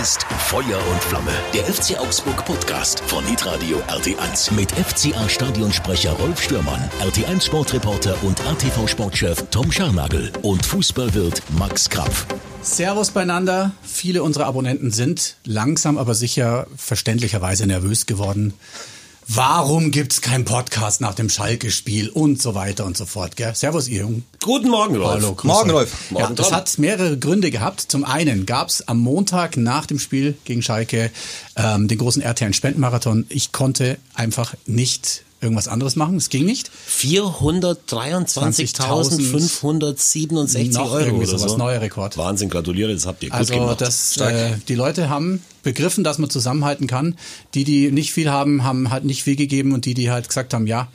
ist Feuer und Flamme, der FC Augsburg Podcast von Hitradio RT1 mit FCA Stadionsprecher Rolf Stürmann, RT1 Sportreporter und RTV Sportchef Tom Scharnagel und Fußballwirt Max Krapf. Servus beieinander. Viele unserer Abonnenten sind langsam aber sicher verständlicherweise nervös geworden. Warum gibt's keinen Podcast nach dem Schalke-Spiel und so weiter und so fort? Gell? Servus, ihr Jungen. Guten Morgen, Rolf. Hallo, Morgen. Rolf. Ja, Morgen, das Tom. hat mehrere Gründe gehabt. Zum einen gab's am Montag nach dem Spiel gegen Schalke ähm, den großen RTL-Spendenmarathon. Ich konnte einfach nicht irgendwas anderes machen. Es ging nicht. 423.567 Noch Euro irgendwie oder sowas, so. neuer Rekord. Wahnsinn, gratuliere, das habt ihr gut Also gemacht. das, äh, die Leute haben begriffen, dass man zusammenhalten kann. Die, die nicht viel haben, haben halt nicht viel gegeben und die, die halt gesagt haben, ja,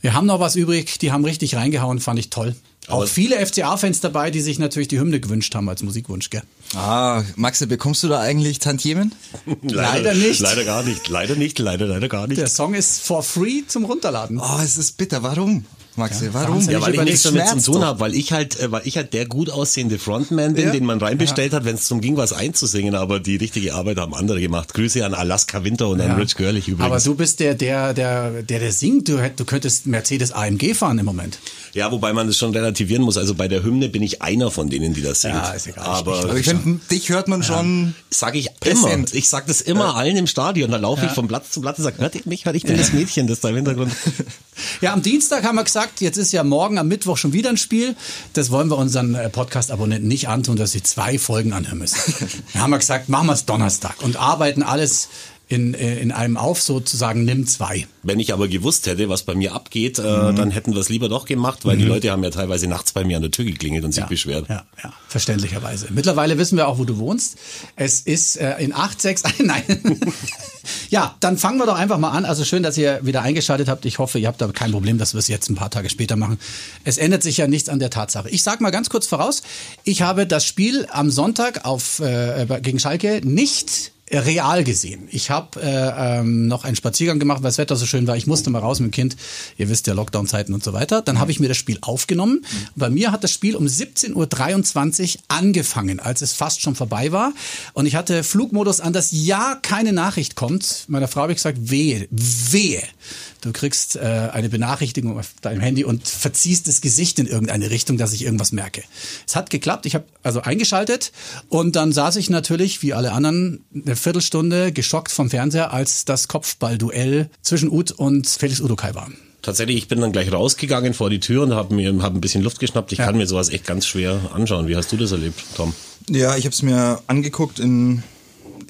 wir haben noch was übrig, die haben richtig reingehauen, fand ich toll. Auch Aber- viele FCA-Fans dabei, die sich natürlich die Hymne gewünscht haben als Musikwunsch, gell? Ah, Maxe, bekommst du da eigentlich Tantiemen? leider nicht. Leider gar nicht. Leider nicht. Leider, leider gar nicht. Der Song ist for free zum Runterladen. Oh, es ist bitter. Warum, Maxe? Warum? Wahnsinn. Ja, weil ich nichts damit zu tun habe, weil ich halt, äh, weil ich halt der gut aussehende Frontman bin, Ja. den man reinbestellt hat, wenn es darum ging, was einzusingen, aber die richtige Arbeit haben andere gemacht. Grüße an Alaska Winter und an Ja. Rich Görlich übrigens. Aber du bist der, der, der, der, der singt. Du, du könntest Mercedes AMG fahren im Moment. ja, wobei man das schon relativieren muss. Also bei der Hymne bin ich einer von denen, die das singt. Ja, ist egal. Aber Aber ich finde, dich hört man schon. Sag ich Präsent. immer. Ich sag das immer allen im Stadion. Da laufe ich vom Platz zu Platz und sage, hört ihr mich? Hört, ich bin das Mädchen, das da im Hintergrund. Ja, am Dienstag haben wir gesagt, jetzt ist ja morgen am Mittwoch schon wieder ein Spiel. Das wollen wir unseren äh, Podcast-Abonnenten nicht antun, dass sie zwei Folgen anhören müssen. Dann haben wir gesagt, machen wir es Donnerstag und arbeiten alles in, äh, in einem auf, sozusagen nimm zwei. Wenn ich aber gewusst hätte, was bei mir abgeht, äh, dann hätten wir es lieber doch gemacht, weil die Leute haben ja teilweise nachts bei mir an der Tür geklingelt und sich beschwert. Ja, ja, verständlicherweise. Mittlerweile wissen wir auch, wo du wohnst. Es ist äh, in 861, nein. ja, dann fangen wir doch einfach mal an. Also schön, dass ihr wieder eingeschaltet habt. Ich hoffe, ihr habt da kein Problem, dass wir es jetzt ein paar Tage später machen. Es ändert sich ja nichts an der Tatsache. Ich sag mal ganz kurz voraus, ich habe das Spiel am Sonntag auf, äh, gegen Schalke nicht real gesehen. Ich habe äh, ähm, noch einen Spaziergang gemacht, weil das Wetter so schön war. Ich musste mal raus mit dem Kind. Ihr wisst ja, Lockdown-Zeiten und so weiter. Dann habe ich mir das Spiel aufgenommen. Bei mir hat das Spiel um 17.23 Uhr angefangen, als es fast schon vorbei war. Und ich hatte Flugmodus an, dass ja keine Nachricht kommt. Meiner Frau habe ich gesagt, wehe, wehe. Du kriegst äh, eine Benachrichtigung auf deinem Handy und verziehst das Gesicht in irgendeine Richtung, dass ich irgendwas merke. Es hat geklappt. Ich habe also eingeschaltet und dann saß ich natürlich, wie alle anderen, eine Viertelstunde geschockt vom Fernseher, als das Kopfballduell zwischen Uth und Felix Udokai war. Tatsächlich, ich bin dann gleich rausgegangen vor die Tür und habe mir hab ein bisschen Luft geschnappt. Ich Ja. kann mir sowas echt ganz schwer anschauen. Wie hast du das erlebt, Tom? Ja, ich habe es mir angeguckt in,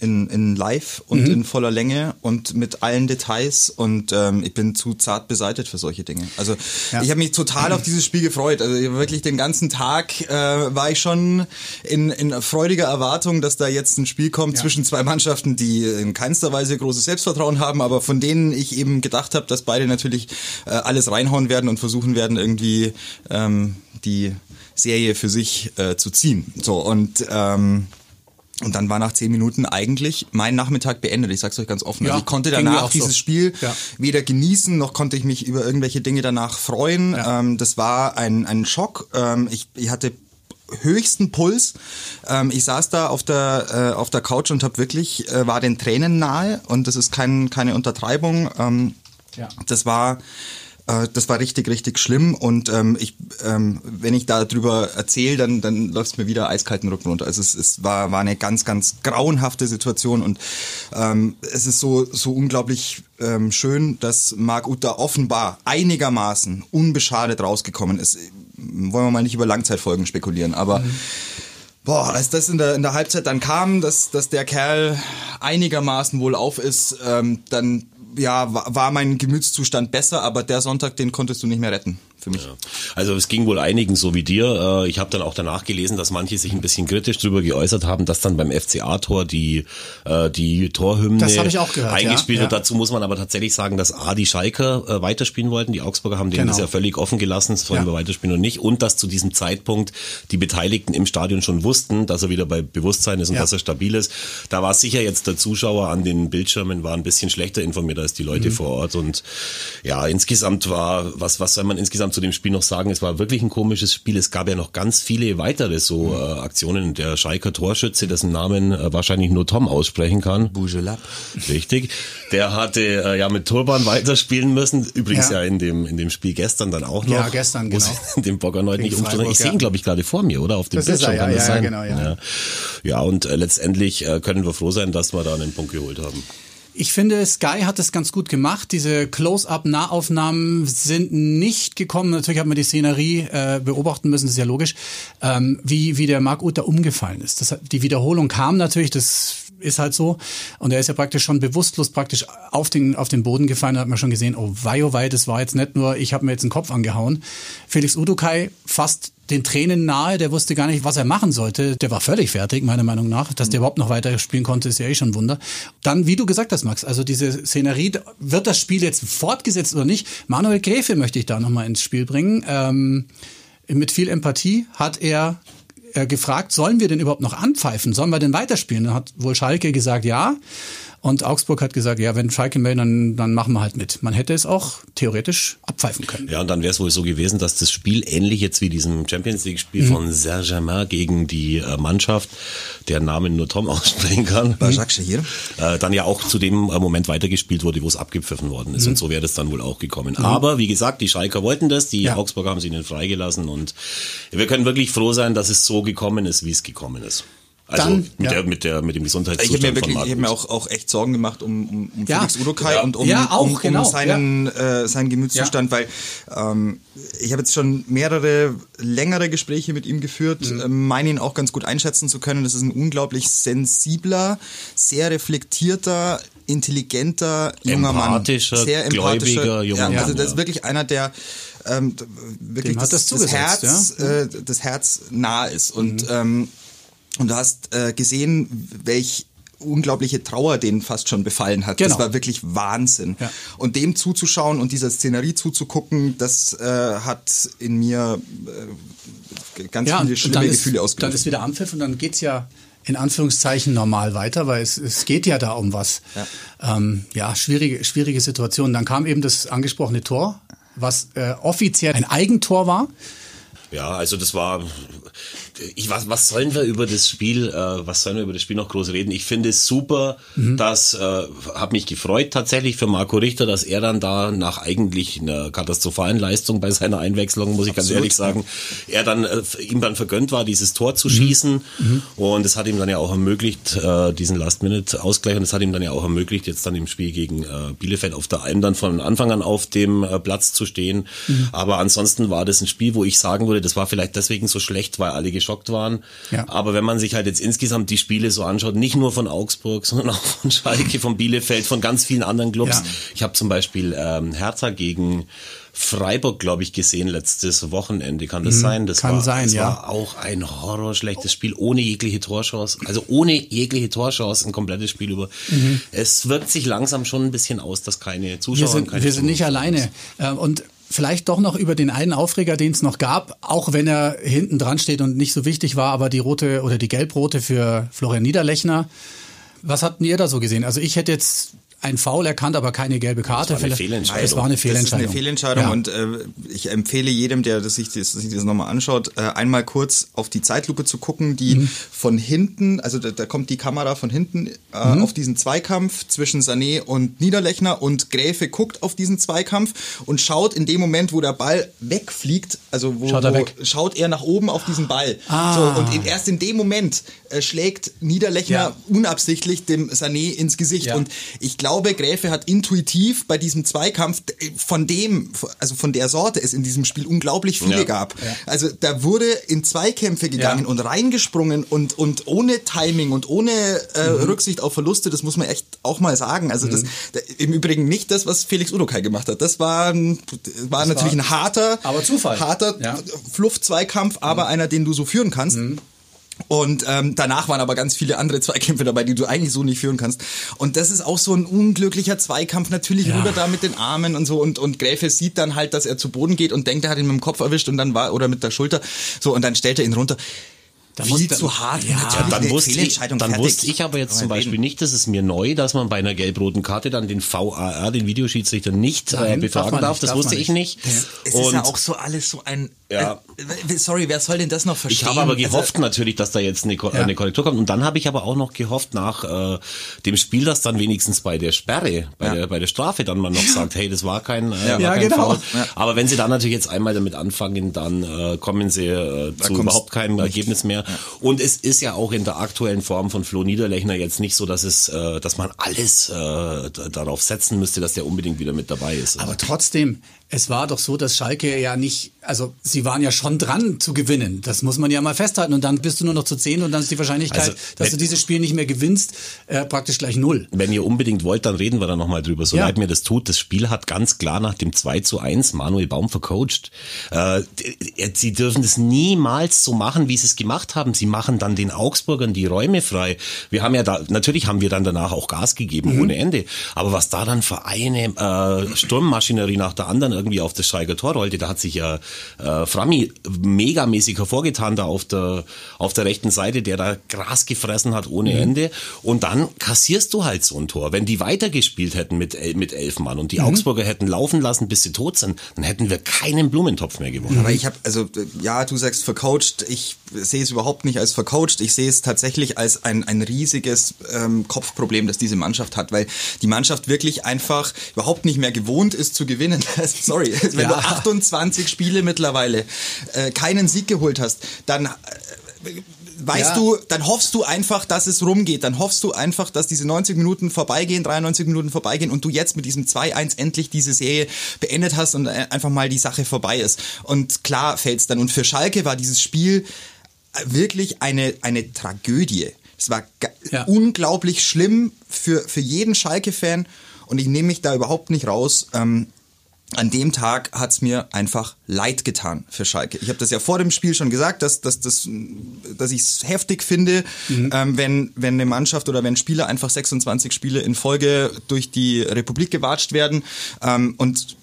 in, in live und in voller Länge und mit allen Details und ähm, ich bin zu zart beseitet für solche Dinge. Also Ja. ich habe mich total auf dieses Spiel gefreut. Also wirklich den ganzen Tag äh, war ich schon in, in freudiger Erwartung, dass da jetzt ein Spiel kommt Ja. zwischen zwei Mannschaften, die in keinster Weise großes Selbstvertrauen haben, aber von denen ich eben gedacht habe, dass beide natürlich äh, alles reinhauen werden und versuchen werden, irgendwie ähm, die Serie für sich äh, zu ziehen. So und ähm, und dann war nach zehn Minuten eigentlich mein Nachmittag beendet. Ich sag's euch ganz offen. Ja, also ich konnte danach auch so. dieses Spiel Ja. weder genießen, noch konnte ich mich über irgendwelche Dinge danach freuen. Ja. Ähm, das war ein, ein Schock. Ähm, ich, ich hatte höchsten Puls. Ähm, ich saß da auf der äh, auf der Couch und habe wirklich äh, war den Tränen nahe und das ist kein, keine Untertreibung. Ähm, Ja. Das war äh, das war richtig, richtig schlimm und ähm, ich, ähm, wenn ich darüber erzähle, dann, dann läuft es mir wieder eiskalten Rücken runter. Also es, es war, war eine ganz, ganz grauenhafte Situation und ähm, es ist so, so unglaublich ähm, schön, dass Marc Uta offenbar einigermaßen unbeschadet rausgekommen ist. Wollen wir mal nicht über Langzeitfolgen spekulieren, aber Boah, als das in der, in der Halbzeit dann kam, dass, dass der Kerl einigermaßen wohl auf ist, ähm, dann ja, war, mein Gemütszustand besser, aber der Sonntag, den konntest du nicht mehr retten für mich. Also es ging wohl einigen so wie dir. Äh, Ich habe dann auch danach gelesen, dass manche sich ein bisschen kritisch darüber geäußert haben, dass dann beim FCA-Tor die äh, die Torhymne gehört, eingespielt ja, wird. ja. Dazu muss man aber tatsächlich sagen, dass A, die Schalker äh, weiterspielen wollten. Die Augsburger haben denen Genau. das ja völlig offen gelassen, sollen Ja. wir weiterspielen und nicht. Und dass zu diesem Zeitpunkt die Beteiligten im Stadion schon wussten, dass er wieder bei Bewusstsein ist und Ja. dass er stabil ist. Da war sicher jetzt der Zuschauer an den Bildschirmen war ein bisschen schlechter informiert als die Mhm. Leute vor Ort. Und ja, insgesamt war, was, was soll man insgesamt zu dem Spiel noch sagen, es war wirklich ein komisches Spiel. Es gab ja noch ganz viele weitere so Mhm. äh, Aktionen. Der Schalker Torschütze, dessen Namen äh, wahrscheinlich nur Tom aussprechen kann. Bougelab. Richtig. Der hatte äh, ja mit Turban weiterspielen müssen. Übrigens ja, Ja. in dem in dem Spiel gestern dann auch noch. Ja, gestern, genau. Den Boggerneut Gegen nicht umstellen. Ich sehe ihn, glaube ich, gerade vor mir, oder? Auf dem Das Bildschirm er, ja, kann das ja, sein. genau, ja. ja. Ja, und äh, letztendlich äh, können wir froh sein, dass wir da einen Punkt geholt haben. Ich finde, Sky hat es ganz gut gemacht. Diese Close-up-Nahaufnahmen sind nicht gekommen. Natürlich hat man die Szenerie äh, beobachten müssen, das ist ja logisch, ähm, wie, wie der Marc Uth da umgefallen ist. Das, die Wiederholung kam natürlich, das ist halt so. Und er ist ja praktisch schon bewusstlos praktisch auf den, auf den Boden gefallen. Da hat man schon gesehen, oh wei, oh wei, das war jetzt nicht nur, ich habe mir jetzt den Kopf angehauen. Felix Udukai fast den Tränen nahe, der wusste gar nicht, was er machen sollte. Der war völlig fertig, meiner Meinung nach. Dass der überhaupt noch weiter spielen konnte, ist ja eh schon ein Wunder. Dann, wie du gesagt hast, Max, also diese Szenerie, wird das Spiel jetzt fortgesetzt oder nicht? Manuel Gräfe möchte ich da nochmal ins Spiel bringen. Ähm, mit viel Empathie hat er äh, gefragt, sollen wir denn überhaupt noch anpfeifen? Sollen wir denn weiterspielen? Dann hat wohl Schalke gesagt, ja. Und Augsburg hat gesagt, ja, wenn Schalke meldet, dann, dann machen wir halt mit. Man hätte es auch theoretisch abpfeifen können. Ja, und dann wäre es wohl so gewesen, dass das Spiel ähnlich jetzt wie diesem Champions League-Spiel Mhm. von Saint-Germain gegen die äh, Mannschaft, deren Namen nur Tom aussprechen kann, Shahir. äh, dann ja auch zu dem äh, Moment weitergespielt wurde, wo es abgepfiffen worden ist. Und so wäre das dann wohl auch gekommen. Aber wie gesagt, die Schalker wollten das, die Ja. Augsburger haben sie ihnen freigelassen und wir können wirklich froh sein, dass es so gekommen ist, wie es gekommen ist. Also Dann, mit, ja. der, mit, der, mit dem Ich habe Gesundheitszustand mir von wirklich, ich habe mir auch, auch echt Sorgen gemacht um, um, um Ja. Felix Udokai Ja. und um, Ja, auch, um, um genau, seinen, äh, seinen Gemütszustand, weil ähm, ich habe jetzt schon mehrere längere Gespräche mit ihm geführt, Mhm. äh, meine ihn auch ganz gut einschätzen zu können. Das ist ein unglaublich sensibler, sehr reflektierter, intelligenter junger Mann. Empathischer, sehr empathischer gläubiger junger ja, Mann, Also das ja. ist wirklich einer, der ähm, wirklich das, das das, Herz, ja. äh, das Herz nah ist. Und Mhm. ähm, und du hast äh, gesehen, welch unglaubliche Trauer den fast schon befallen hat. Genau. Das war wirklich Wahnsinn. Ja. Und dem zuzuschauen und dieser Szenerie zuzugucken, das äh, hat in mir äh, ganz viele und schlimme dann Gefühle ist, ausgelöst. Dann ist wieder Ampfiff und dann geht's ja in Anführungszeichen normal weiter, weil es, es geht ja da um was. Ja, ähm, ja schwierige, schwierige Situation. Dann kam eben das angesprochene Tor, was äh, offiziell ein Eigentor war. Ja, also das war. Ich, was, was sollen wir über das Spiel, äh, was sollen wir über das Spiel noch groß reden? Ich finde es super, Mhm. dass, äh, habe mich gefreut tatsächlich für Marco Richter, dass er dann da nach eigentlich einer katastrophalen Leistung bei seiner Einwechslung, muss ich ganz Absolut, ehrlich sagen, er dann, äh, ihm dann vergönnt war, dieses Tor zu schießen. Mhm. Und es hat ihm dann ja auch ermöglicht, äh, diesen Last-Minute-Ausgleich, und es hat ihm dann ja auch ermöglicht, jetzt dann im Spiel gegen äh, Bielefeld auf der Alm dann von Anfang an auf dem äh, Platz zu stehen. Mhm. Aber ansonsten war das ein Spiel, wo ich sagen würde, das war vielleicht deswegen so schlecht, weil alle geschockt waren. Ja. Aber wenn man sich halt jetzt insgesamt die Spiele so anschaut, nicht nur von Augsburg, sondern auch von Schalke, von Bielefeld, von ganz vielen anderen Clubs. Ja. Ich habe zum Beispiel ähm, Hertha gegen Freiburg, glaube ich, gesehen letztes Wochenende. Kann das sein? Das Mhm. kann war, sein, das ja. war auch ein horrorschlechtes Spiel ohne jegliche Torchance. Also ohne jegliche Torchance ein komplettes Spiel über. Es wirkt sich langsam schon ein bisschen aus, dass keine Zuschauer Wir sind, keine wir sind nicht alleine. Äh, Und vielleicht doch noch über den einen Aufreger, den es noch gab, auch wenn er hinten dran steht und nicht so wichtig war, aber die rote oder die gelbrote für Florian Niederlechner. Was habt ihr da so gesehen? Also ich hätte jetzt ein Foul erkannt, aber keine gelbe Karte. war eine Vielleicht- Fehlentscheidung. Es war eine Fehlentscheidung. Das ist eine Fehlentscheidung Ja. und äh, ich empfehle jedem, der das sich das, sich das nochmal anschaut, äh, einmal kurz auf die Zeitlupe zu gucken, die Mhm. von hinten, also da, da kommt die Kamera von hinten äh, Mhm. auf diesen Zweikampf zwischen Sané und Niederlechner und Gräfe guckt auf diesen Zweikampf und schaut in dem Moment, wo der Ball wegfliegt, also wo, Schaut er wo weg. schaut er nach oben auf diesen Ball. Ah. So, und in, erst in dem Moment äh, schlägt Niederlechner Ja. unabsichtlich dem Sané ins Gesicht Ja. und ich glaube, Gräfe hat intuitiv bei diesem Zweikampf äh, von dem, also von der Sorte es in diesem Spiel unglaublich viele Ja. gab. Also da wurde in Zweikämpfe gegangen Ja. und reingesprungen und, und ohne Timing und ohne äh, Mhm. Rücksicht auf Verluste, das muss man echt auch mal sagen. Also das, da, im Übrigen nicht das, was Felix Udokai gemacht hat. Das war, war natürlich ein harter, aber Zufall. harter Ja. Flucht-Zweikampf, aber einer, den du so führen kannst. Und ähm, danach waren aber ganz viele andere Zweikämpfe dabei, die du eigentlich so nicht führen kannst. Und das ist auch so ein unglücklicher Zweikampf, natürlich Ja. rüber da mit den Armen und so. Und, und Gräfe sieht dann halt, dass er zu Boden geht und denkt, er hat ihn mit dem Kopf erwischt und dann war, oder mit der Schulter. So, und dann stellt er ihn runter. Da viel musste- zu hart. Ja, Natürlich dann wusste, ich, dann fertig. wusste ich aber jetzt zum Beispiel nicht, das ist mir neu, dass man bei einer gelb-roten Karte dann den VAR, den Videoschiedsrichter, nicht äh, Nein, darf befragen darf. nicht, Das darf wusste man ich nicht. nicht. Es ist ja auch so alles so ein. Ja. Äh, sorry, wer soll denn das noch verstehen? Ich habe aber Also, gehofft natürlich, dass da jetzt eine, Ko- Ja. eine Korrektur kommt. Und dann habe ich aber auch noch gehofft nach äh, dem Spiel, dass dann wenigstens bei der Sperre, bei, Ja. der, bei der Strafe dann man noch sagt, hey, das war kein, äh, war Ja, kein genau. Foul. Aber wenn sie dann natürlich jetzt einmal damit anfangen, dann äh, kommen sie äh, zu überhaupt keinem Ergebnis mehr. Und es ist ja auch in der aktuellen Form von Flo Niederlechner jetzt nicht so, dass es, äh, dass man alles äh, darauf setzen müsste, dass der unbedingt wieder mit dabei ist. Aber trotzdem, es war doch so, dass Schalke ja nicht, also sie waren ja schon dran zu gewinnen. Das muss man ja mal festhalten. Und dann bist du nur noch zu zehn und dann ist die Wahrscheinlichkeit, Also, dass du dieses Spiel nicht mehr gewinnst, äh, praktisch gleich null. Wenn ihr unbedingt wollt, dann reden wir da nochmal drüber. So Ja. leid mir das tut. Das Spiel hat ganz klar nach dem 2 zu 1 Manuel Baum vercoacht. Äh, sie dürfen das niemals so machen, wie sie es gemacht haben. Sie machen dann den Augsburgern die Räume frei. Wir haben ja da, natürlich haben wir dann danach auch Gas gegeben ohne Ende. Aber was da dann für eine äh, Sturmmaschinerie nach der anderen irgendwie auf das Schalker Tor rollte, da hat sich ja äh, Frammi megamäßig hervorgetan da auf der, auf der rechten Seite, der da Gras gefressen hat ohne Ende. Und dann kassierst du halt so ein Tor. Wenn die weitergespielt hätten mit, mit elf Mann und die Augsburger hätten laufen lassen, bis sie tot sind, dann hätten wir keinen Blumentopf mehr gewonnen. Aber ich habe, also ja, du sagst vercoacht, ich sehe es überhaupt nicht als vercoacht, ich sehe es tatsächlich als ein, ein riesiges ähm, Kopfproblem, das diese Mannschaft hat, weil die Mannschaft wirklich einfach überhaupt nicht mehr gewohnt ist zu gewinnen. Sorry, wenn Ja. du 28 Spiele mittlerweile äh, keinen Sieg geholt hast, dann... Äh, Weißt Ja. du, dann hoffst du einfach, dass es rumgeht. Dann hoffst du einfach, dass diese 90 Minuten vorbeigehen, 93 Minuten vorbeigehen und du jetzt mit diesem 2-1 endlich diese Serie beendet hast und äh, einfach mal die Sache vorbei ist. Und klar fällt's dann. Und für Schalke war dieses Spiel äh, wirklich eine, eine Tragödie. Es war Ja. unglaublich schlimm für, für jeden Schalke-Fan und ich nehme mich da überhaupt nicht raus. Ähm, an dem Tag hat's mir einfach leid getan für Schalke. Ich habe das ja vor dem Spiel schon gesagt, dass, dass, dass, dass ich es heftig finde, ähm, wenn, wenn eine Mannschaft oder wenn Spieler einfach 26 Spiele in Folge durch die Republik gewatscht werden. Ähm, und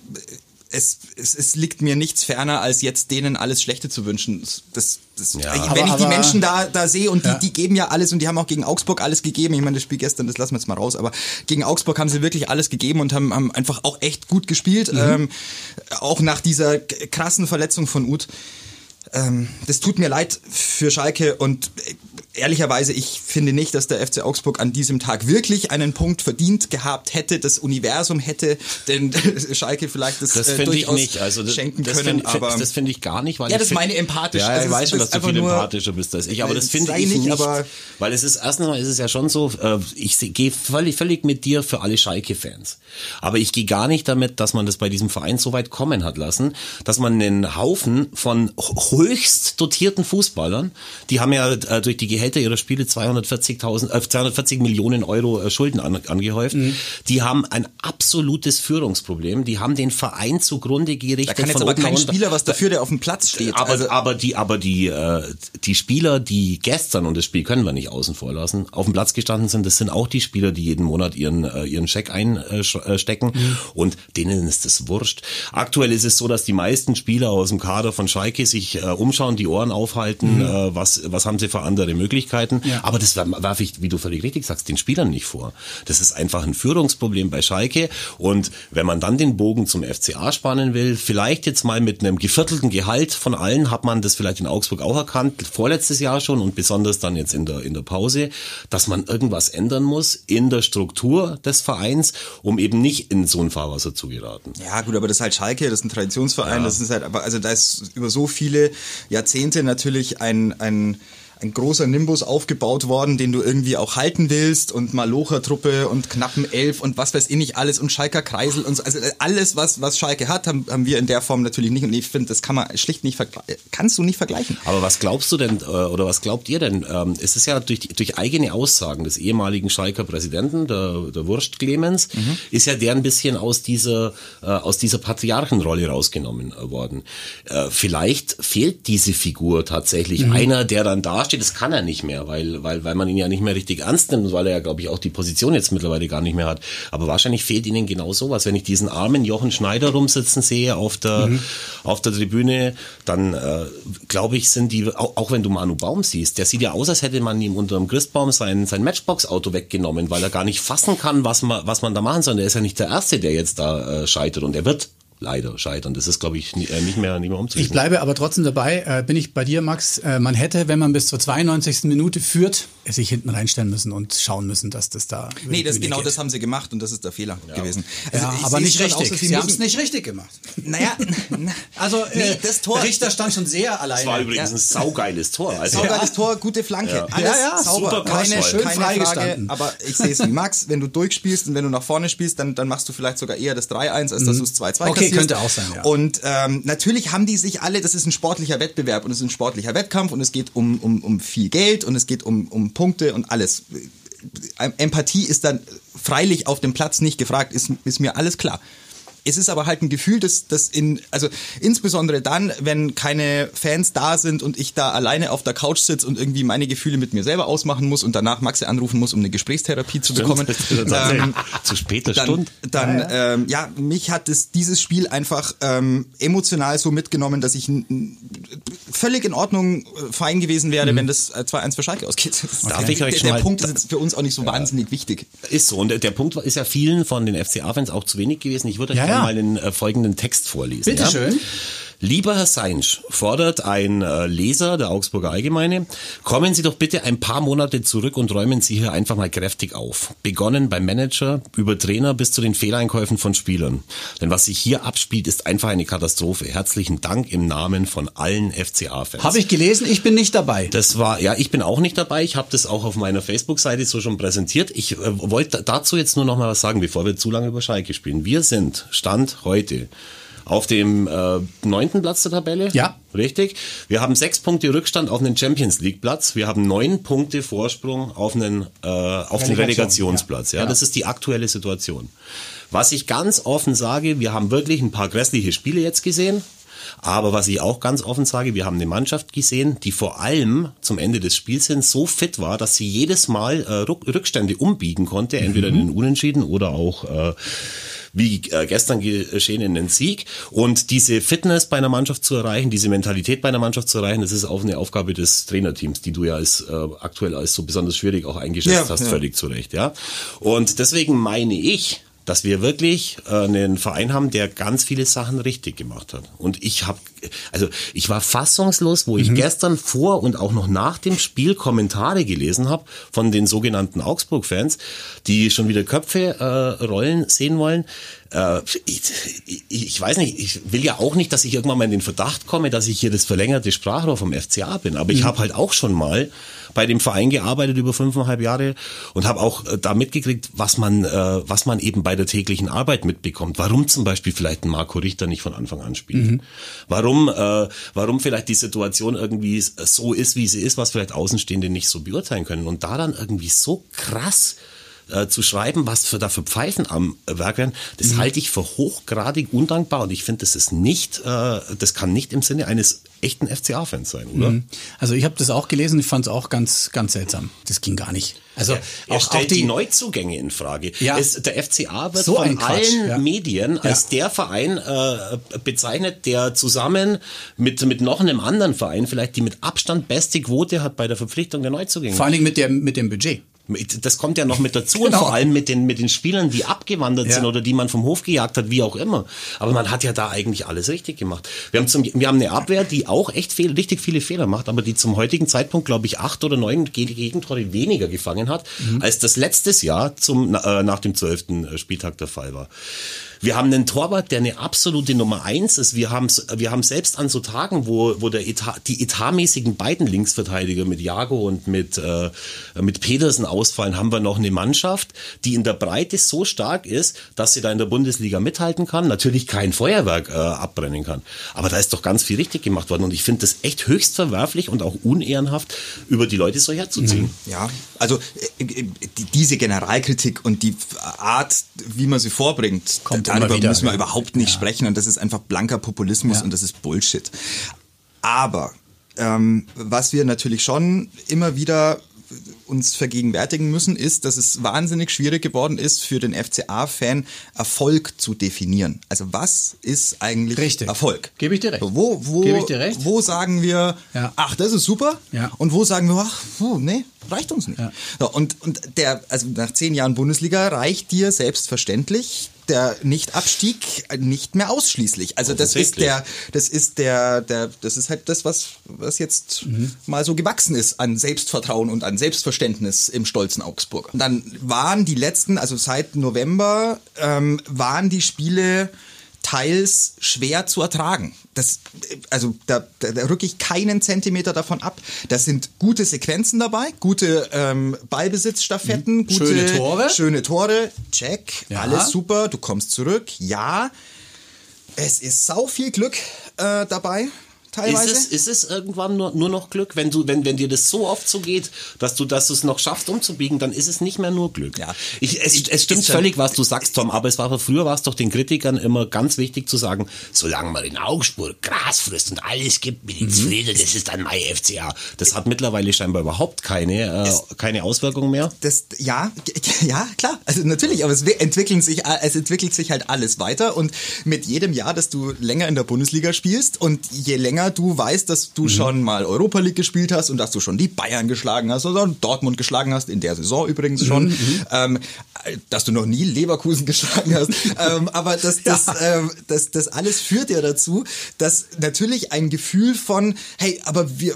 es, es, es liegt mir nichts ferner, als jetzt denen alles Schlechte zu wünschen. Das, das, Ja. wenn Aber- ich die aber- Menschen da, da sehe und die, Ja. die geben ja alles und die haben auch gegen Augsburg alles gegeben. Ich meine, das Spiel gestern, das lassen wir jetzt mal raus, aber gegen Augsburg haben sie wirklich alles gegeben und haben, haben einfach auch echt gut gespielt. Ähm, auch nach dieser krassen Verletzung von Uth. Ähm, das tut mir leid für Schalke und äh, ehrlicherweise, ich finde nicht, dass der FC Augsburg an diesem Tag wirklich einen Punkt verdient gehabt hätte. Das Universum hätte den Schalke vielleicht das, Das äh, finde ich durchaus nicht. Also das, schenken das können. finde aber das finde ich gar nicht, weil Ja, das find- meine empathisch. Ja, Also ich es weiß ist schon, dass du viel empathischer bist als ich, aber das Äh, finde ich nicht, aber- weil es ist erstens mal ist es ja schon so, äh, ich gehe völlig völlig mit dir für alle Schalke-Fans, aber ich gehe gar nicht damit, dass man das bei diesem Verein so weit kommen hat lassen, dass man einen Haufen von höchst dotierten Fußballern, die haben ja äh, durch die Gehälter ihrer Spiele 240.000, äh, 240 Millionen Euro äh, Schulden an, angehäuft. Mhm. Die haben ein absolutes Führungsproblem. Die haben den Verein zugrunde da gerichtet. kann jetzt aber kein. Spieler was dafür, der auf dem Platz steht. Aber, also, aber die, aber die, äh, die Spieler, die gestern, und das Spiel können wir nicht außen vor lassen, auf dem Platz gestanden sind, das sind auch die Spieler, die jeden Monat ihren, äh, ihren Scheck einstecken. Mhm. Und denen ist das wurscht. Aktuell ist es so, dass die meisten Spieler aus dem Kader von Schalke sich äh, umschauen, die Ohren aufhalten, Mhm. äh, was, was haben sie für andere Möglichkeiten. Ja. Aber das werfe ich, wie du völlig richtig sagst, den Spielern nicht vor. Das ist einfach ein Führungsproblem bei Schalke. Und wenn man dann den Bogen zum FCA spannen will, vielleicht jetzt mal mit einem geviertelten Gehalt von allen, hat man das vielleicht in Augsburg auch erkannt, vorletztes Jahr schon und besonders dann jetzt in der, in der Pause, dass man irgendwas ändern muss in der Struktur des Vereins, um eben nicht in so ein Fahrwasser zu geraten. Ja, gut, aber das ist halt Schalke, das ist ein Traditionsverein, das ist halt, aber also da ist über so viele Jahrzehnte natürlich ein, ein, ein großer Nimbus aufgebaut worden, den du irgendwie auch halten willst und Malocher-Truppe und knappen Elf und was weiß ich nicht alles und Schalker Kreisel und so. Also alles, was, was Schalke hat, haben, haben wir in der Form natürlich nicht und ich finde, das kann man schlicht nicht vergleichen. Kannst du nicht vergleichen. Aber was glaubst du denn, äh, oder was glaubt ihr denn? Ähm, Es ist ja durch, durch eigene Aussagen des ehemaligen Schalker Präsidenten, der, der Wurst Clemens, ist ja der ein bisschen aus dieser, äh, aus dieser Patriarchenrolle rausgenommen äh, worden. Äh, Vielleicht fehlt diese Figur tatsächlich einer, der dann da steht das kann er nicht mehr, weil, weil, weil man ihn ja nicht mehr richtig ernst nimmt, weil er ja, glaube ich, auch die Position jetzt mittlerweile gar nicht mehr hat. Aber wahrscheinlich fehlt ihnen genau sowas. Wenn ich diesen armen Jochen Schneider rumsitzen sehe auf der, mhm. auf der Tribüne, dann äh, glaube ich, sind die, auch, auch wenn du Manu Baum siehst, der sieht ja aus, als hätte man ihm unter dem Christbaum sein, sein Matchbox-Auto weggenommen, weil er gar nicht fassen kann, was man, was man da machen soll. Der ist ja nicht der Erste, der jetzt da äh, scheitert und er wird leider scheitern. Das ist, glaube ich, äh, nicht mehr, nicht mehr umzusetzen. Ich bleibe aber trotzdem dabei, äh, bin ich bei dir, Max. Äh, man hätte, wenn man bis zur 92. Minute führt, sich hinten reinstellen müssen und schauen müssen, dass das da. Nee, das, genau geht. das haben sie gemacht und das ist der Fehler ja. gewesen. Also ja, aber nicht richtig. Aus, sie haben es nicht richtig gemacht. Naja, also nee, das Tor. Richter stand schon sehr alleine. Das war übrigens ja. ein saugeiles Tor. Also, saugeiles ja. Tor, gute Flanke. Ja, Alles ja, sauber. Super keine, schön keine freigestanden. aber ich sehe es wie Max, wenn du durchspielst und wenn du nach vorne spielst, dann, dann machst du vielleicht sogar eher das 3-1, als dass du es 2-2 Okay, kassierst. könnte auch sein, ja. Und ähm, natürlich haben die sich alle, das ist ein sportlicher Wettbewerb und es ist ein sportlicher Wettkampf und es geht um, um, um viel Geld und es geht um, um Punkte und alles. Empathie ist dann freilich auf dem Platz nicht gefragt, ist, ist mir alles klar. Es ist aber halt ein Gefühl, dass das in, also insbesondere dann, wenn keine Fans da sind und ich da alleine auf der Couch sitze und irgendwie meine Gefühle mit mir selber ausmachen muss und danach Maxi anrufen muss, um eine Gesprächstherapie zu bekommen. ähm, zu später dann, Stunde. Dann, ja, ja. Ähm, ja, mich hat es, dieses Spiel einfach ähm, emotional so mitgenommen, dass ich völlig in Ordnung äh, fein gewesen wäre, mhm. wenn das 2-1 äh, für Schalke ausgeht. Darf ich euch der, der Punkt ist jetzt für uns auch nicht so ja. wahnsinnig wichtig. Ist so. Und der, der Punkt ist ja vielen von den FCA-Fans auch zu wenig gewesen. Ich würde euch ja, ja. mal den äh, folgenden Text vorlesen. Bitte schön. Lieber Herr Seinsch, fordert ein äh, Leser der Augsburger Allgemeine, kommen Sie doch bitte ein paar Monate zurück und räumen Sie hier einfach mal kräftig auf. Begonnen beim Manager, über Trainer bis zu den Fehleinkäufen von Spielern. Denn was sich hier abspielt, ist einfach eine Katastrophe. Herzlichen Dank im Namen von allen FCA-Fans. Habe ich gelesen, ich bin nicht dabei. Das war, ja, ich bin auch nicht dabei. Ich habe das auch auf meiner Facebook-Seite so schon präsentiert. Ich äh, wollte dazu jetzt nur noch mal was sagen, bevor wir zu lange über Schalke spielen. Wir sind, Stand heute, auf dem äh, neunten Platz der Tabelle. Ja. Richtig. Wir haben sechs Punkte Rückstand auf einen Champions League Platz. Wir haben neun Punkte Vorsprung auf einen äh, auf den Relegationsplatz. Ja. ja, das ist die aktuelle Situation. Was ich ganz offen sage, wir haben wirklich ein paar grässliche Spiele jetzt gesehen. Aber was ich auch ganz offen sage, wir haben eine Mannschaft gesehen, die vor allem zum Ende des Spiels hin so fit war, dass sie jedes Mal äh, Rückstände umbiegen konnte, entweder mhm. in den Unentschieden oder auch äh, wie äh, gestern geschehen in den Sieg. Und diese Fitness bei einer Mannschaft zu erreichen, diese Mentalität bei einer Mannschaft zu erreichen, das ist auch eine Aufgabe des Trainerteams, die du ja als äh, aktuell als so besonders schwierig auch eingeschätzt ja, hast, ja. völlig zu Recht. Ja? Und deswegen meine ich, dass wir wirklich äh, einen Verein haben, der ganz viele Sachen richtig gemacht hat. Und ich habe, also ich war fassungslos, wo ich mhm. gestern vor und auch noch nach dem Spiel Kommentare gelesen habe von den sogenannten Augsburg-Fans, die schon wieder Köpfe äh, rollen sehen wollen. Äh, ich, ich, weiß nicht, ich will ja auch nicht, dass ich irgendwann mal in den Verdacht komme, dass ich hier das verlängerte Sprachrohr vom FCA bin. Aber ich mhm. habe halt auch schon mal bei dem Verein gearbeitet über fünfeinhalb Jahre und habe auch äh, da mitgekriegt, was man, äh, was man eben bei der täglichen Arbeit mitbekommt. Warum zum Beispiel vielleicht ein Marco Richter nicht von Anfang an spielt. Mhm. Warum, äh, warum vielleicht die Situation irgendwie so ist, wie sie ist, was vielleicht Außenstehende nicht so beurteilen können. Und da dann irgendwie so krass äh, zu schreiben, was für dafür Pfeifen am Werk werden, das mhm. halte ich für hochgradig undankbar und ich finde, das ist nicht, äh, das kann nicht im Sinne eines echten FCA-Fans sein, oder? Mhm. Also ich habe das auch gelesen, ich fand es auch ganz, ganz seltsam. Das ging gar nicht. Also er, er auch, stellt auch die, die, Neuzugänge in Frage. Ja, es, der FCA wird so von allen ja. Medien als ja. der Verein äh, bezeichnet, der zusammen mit, mit noch einem anderen Verein vielleicht die mit Abstand beste Quote hat bei der Verpflichtung der Neuzugänge. Vor allen Dingen mit, der, mit dem Budget. Das kommt ja noch mit dazu genau. und vor allem mit den, mit den Spielern, die abgewandert ja. sind oder die man vom Hof gejagt hat, wie auch immer. Aber man hat ja da eigentlich alles richtig gemacht. Wir haben, zum, wir haben eine Abwehr, die auch echt viel, richtig viele Fehler macht, aber die zum heutigen Zeitpunkt, glaube ich, acht oder neun Gegentore weniger gefangen hat, mhm. als das letztes Jahr zum, äh, nach dem zwölften Spieltag der Fall war. Wir haben einen Torwart, der eine absolute Nummer eins ist. Wir haben, wir haben selbst an so Tagen, wo, wo der Etat, die etatmäßigen beiden Linksverteidiger mit Jago und mit, äh, mit Petersen ausfallen, haben wir noch eine Mannschaft, die in der Breite so stark ist, dass sie da in der Bundesliga mithalten kann. Natürlich kein Feuerwerk äh, abbrennen kann. Aber da ist doch ganz viel richtig gemacht worden. Und ich finde das echt höchst verwerflich und auch unehrenhaft, über die Leute so herzuziehen. Mhm. Ja, also äh, äh diese Generalkritik und die Art, wie man sie vorbringt, Kommt darüber wieder, müssen wir ja. überhaupt nicht ja. sprechen und das ist einfach blanker Populismus ja. und das ist Bullshit. Aber ähm, was wir natürlich schon immer wieder uns vergegenwärtigen müssen, ist, dass es wahnsinnig schwierig geworden ist, für den FCA-Fan Erfolg zu definieren. Also was ist eigentlich Richtig. Erfolg? Gebe ich dir recht. Wo, wo, recht. wo sagen wir, Ja. ach, das ist super? Ja. Und wo sagen wir, ach, puh, nee, reicht uns nicht. Ja. So, und, und der, also nach zehn Jahren Bundesliga reicht dir selbstverständlich der Nicht-Abstieg nicht mehr ausschließlich. Also das ist der, das ist der, der, das ist halt das, was, was jetzt mal so gewachsen ist an Selbstvertrauen und an Selbstverständnis im stolzen Augsburg. Dann waren die letzten, also seit November, ähm, waren die Spiele teils schwer zu ertragen. Das, also da, da, da rücke ich keinen Zentimeter davon ab. Das sind gute Sequenzen dabei, gute ähm, Ballbesitzstaffetten, gute Schöne Tore. schöne Tore, check, Ja. alles super, du kommst zurück, ja. Es ist sau viel Glück äh, dabei, teilweise. Ist es, ist es irgendwann nur, nur noch Glück? Wenn, du, wenn, wenn dir das so oft so geht, dass du, dass du es noch schaffst umzubiegen, dann ist es nicht mehr nur Glück. Ja. Ich, es, es stimmt völlig, was du sagst, Tom, aber es war früher war es doch den Kritikern immer ganz wichtig zu sagen, solange man in Augsburg Gras frisst und alles gibt mit ins Friede, das ist dann mein FCA. Das hat mittlerweile scheinbar überhaupt keine, äh, keine Auswirkung mehr. das, ja, ja, klar. Also natürlich, aber es entwickeln sich, es entwickelt sich halt alles weiter und mit jedem Jahr, dass du länger in der Bundesliga spielst und je länger du weißt, dass du schon mal Europa League gespielt hast und dass du schon die Bayern geschlagen hast oder Dortmund geschlagen hast, in der Saison übrigens schon, ähm, dass du noch nie Leverkusen geschlagen hast. ähm, aber das, das, ähm, das, das alles führt ja dazu, dass natürlich ein Gefühl von, hey, aber wir,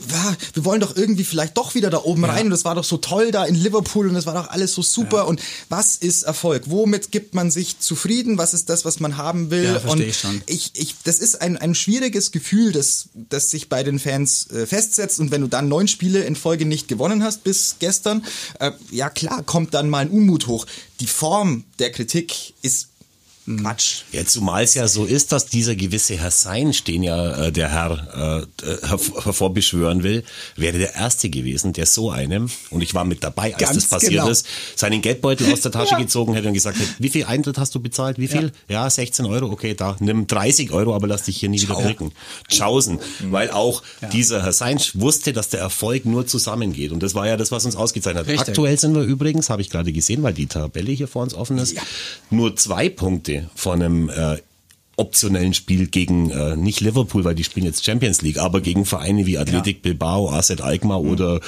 wir wollen doch irgendwie vielleicht doch wieder da oben rein und das war doch so toll da in Liverpool und das war doch alles so super und was ist Erfolg? Womit gibt man sich zufrieden? Was ist das, was man haben will? Ja, versteh und ich schon. ich, ich, das ist ein, ein schwieriges Gefühl, das, das sich bei den Fans äh, festsetzt. Und wenn du dann neun Spiele in Folge nicht gewonnen hast bis gestern, äh, ja klar, kommt dann mal ein Unmut hoch. Die Form der Kritik ist Quatsch. Ja, zumal es ja so ist, dass dieser gewisse Herr Sein, den ja äh, der Herr äh, äh, herv- hervorbeschwören will, wäre der Erste gewesen, der so einem, und ich war mit dabei, als Ganz das passiert genau. ist, seinen Geldbeutel aus der Tasche gezogen hätte und gesagt hätte, wie viel Eintritt hast du bezahlt? Wie viel? Ja, 16 Euro, okay, da, nimm 30 Euro, aber lass dich hier nie wieder blicken. Tschaußen. Weil auch dieser Herr Sein wusste, dass der Erfolg nur zusammengeht. Und das war ja das, was uns ausgezeichnet hat. Richtig. Aktuell sind wir übrigens, habe ich gerade gesehen, weil die Tabelle hier vor uns offen ist, nur zwei Punkte von einem äh, optionellen Spiel gegen äh, nicht Liverpool, weil die spielen jetzt Champions League, aber gegen Vereine wie Athletic Bilbao, AZ Alkmaar oder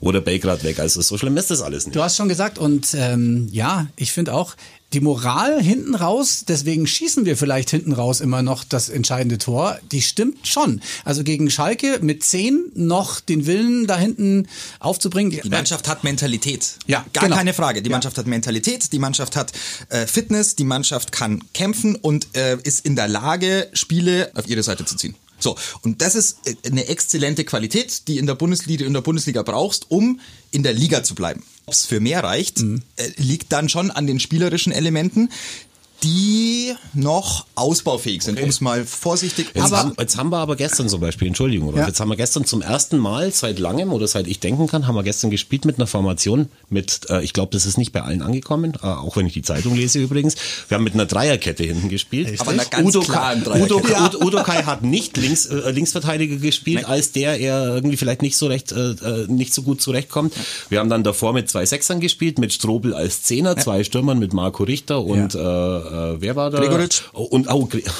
oder Belgrad weg. Also so schlimm ist das alles nicht. Du hast schon gesagt und ähm, ja, ich finde auch die Moral hinten raus, deswegen schießen wir vielleicht hinten raus immer noch das entscheidende Tor, die stimmt schon. Also gegen Schalke mit 10 noch den Willen da hinten aufzubringen. Die Mannschaft hat Mentalität. Ja, gar genau. keine Frage. Die Ja. Mannschaft hat Mentalität, die Mannschaft hat äh, Fitness, die Mannschaft kann kämpfen und äh, ist in der Lage, Spiele auf ihre Seite zu ziehen. So, und das ist äh, eine exzellente Qualität, die in der Bundesliga, in der Bundesliga brauchst, um in der Liga zu bleiben. Ob es für mehr reicht, Mhm. äh, liegt dann schon an den spielerischen Elementen, die noch ausbaufähig sind, um es mal vorsichtig Jetzt, haben, jetzt haben wir aber gestern zum Beispiel, Entschuldigung, Rolf, Ja. jetzt haben wir gestern zum ersten Mal seit langem oder seit ich denken kann, haben wir gestern gespielt mit einer Formation mit, äh, ich glaube, das ist nicht bei allen angekommen, äh, auch wenn ich die Zeitung lese übrigens. Wir haben mit einer Dreierkette hinten gespielt. Aber einer ganz Udo, klaren Kai, Udo, Dreierkette. Udo, Kai hat nicht links, äh, Linksverteidiger gespielt, als der er irgendwie vielleicht nicht so recht, äh, äh, nicht so gut zurechtkommt. Wir haben dann davor mit zwei Sechsern gespielt, mit Strobel als Zehner, zwei Stürmern mit Marco Richter und äh, wer war da? Gregoritsch. Oh, und oh, Gre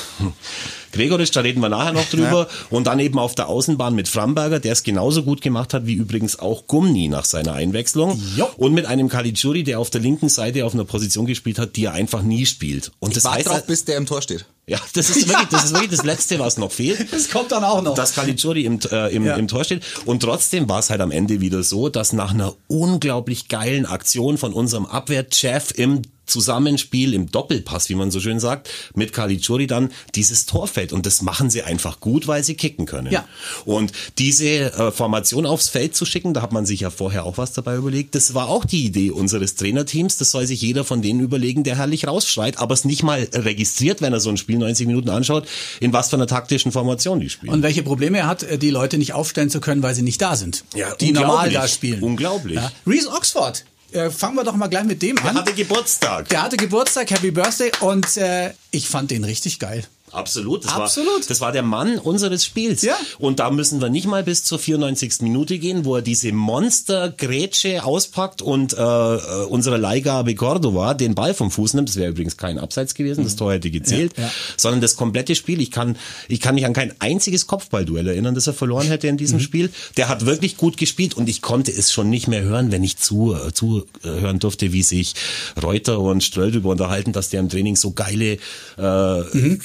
Gregoritsch, da reden wir nachher noch drüber. Und dann eben auf der Außenbahn mit Framberger, der es genauso gut gemacht hat wie übrigens auch Gumni nach seiner Einwechslung. Jo. Und mit einem Caligiuri, der auf der linken Seite auf einer Position gespielt hat, die er einfach nie spielt. Und das Warte heißt, drauf, bis der im Tor steht. ja, das ist wirklich, das ist wirklich das Letzte, was noch fehlt Das kommt dann auch noch. dass Caligiuri im, äh, im, Ja. im Tor steht. Und trotzdem war es halt am Ende wieder so, dass nach einer unglaublich geilen Aktion von unserem Abwehrchef im Zusammenspiel, im Doppelpass, wie man so schön sagt, mit Caligiuri dann dieses Tor fällt. Und das machen sie einfach gut, weil sie kicken können. Ja. Und diese äh, Formation aufs Feld zu schicken, da hat man sich ja vorher auch was dabei überlegt. Das war auch die Idee unseres Trainerteams. Das soll sich jeder von denen überlegen, der herrlich rausschreit, aber es nicht mal registriert, wenn er so ein Spiel 90 Minuten anschaut, in was für einer taktischen Formation die spielen. Und welche Probleme er hat, äh, die Leute nicht aufstellen zu können, weil sie nicht da sind. Ja, die normal da spielen. Unglaublich. Ja. Reese Oxford, äh, fangen wir doch mal gleich mit dem an. hatte Geburtstag. Der hatte Geburtstag, Happy Birthday und äh, ich fand den richtig geil. Absolut. Das Absolut. War, das war der Mann unseres Spiels. Ja. Und da müssen wir nicht mal bis zur 94. Minute gehen, wo er diese Monster-Grätsche auspackt und äh, äh, unsere Leihgabe Cordova den Ball vom Fuß nimmt. Das wäre übrigens kein Abseits gewesen, das Tor hätte gezählt. Ja, ja. Sondern das komplette Spiel. Ich kann, ich kann mich an kein einziges Kopfballduell erinnern, das er verloren hätte in diesem Spiel. Der hat wirklich gut gespielt und ich konnte es schon nicht mehr hören, wenn ich zu, äh, zuhören durfte, wie sich Reuter und Ströll darüber unterhalten, dass der im Training so geile, äh,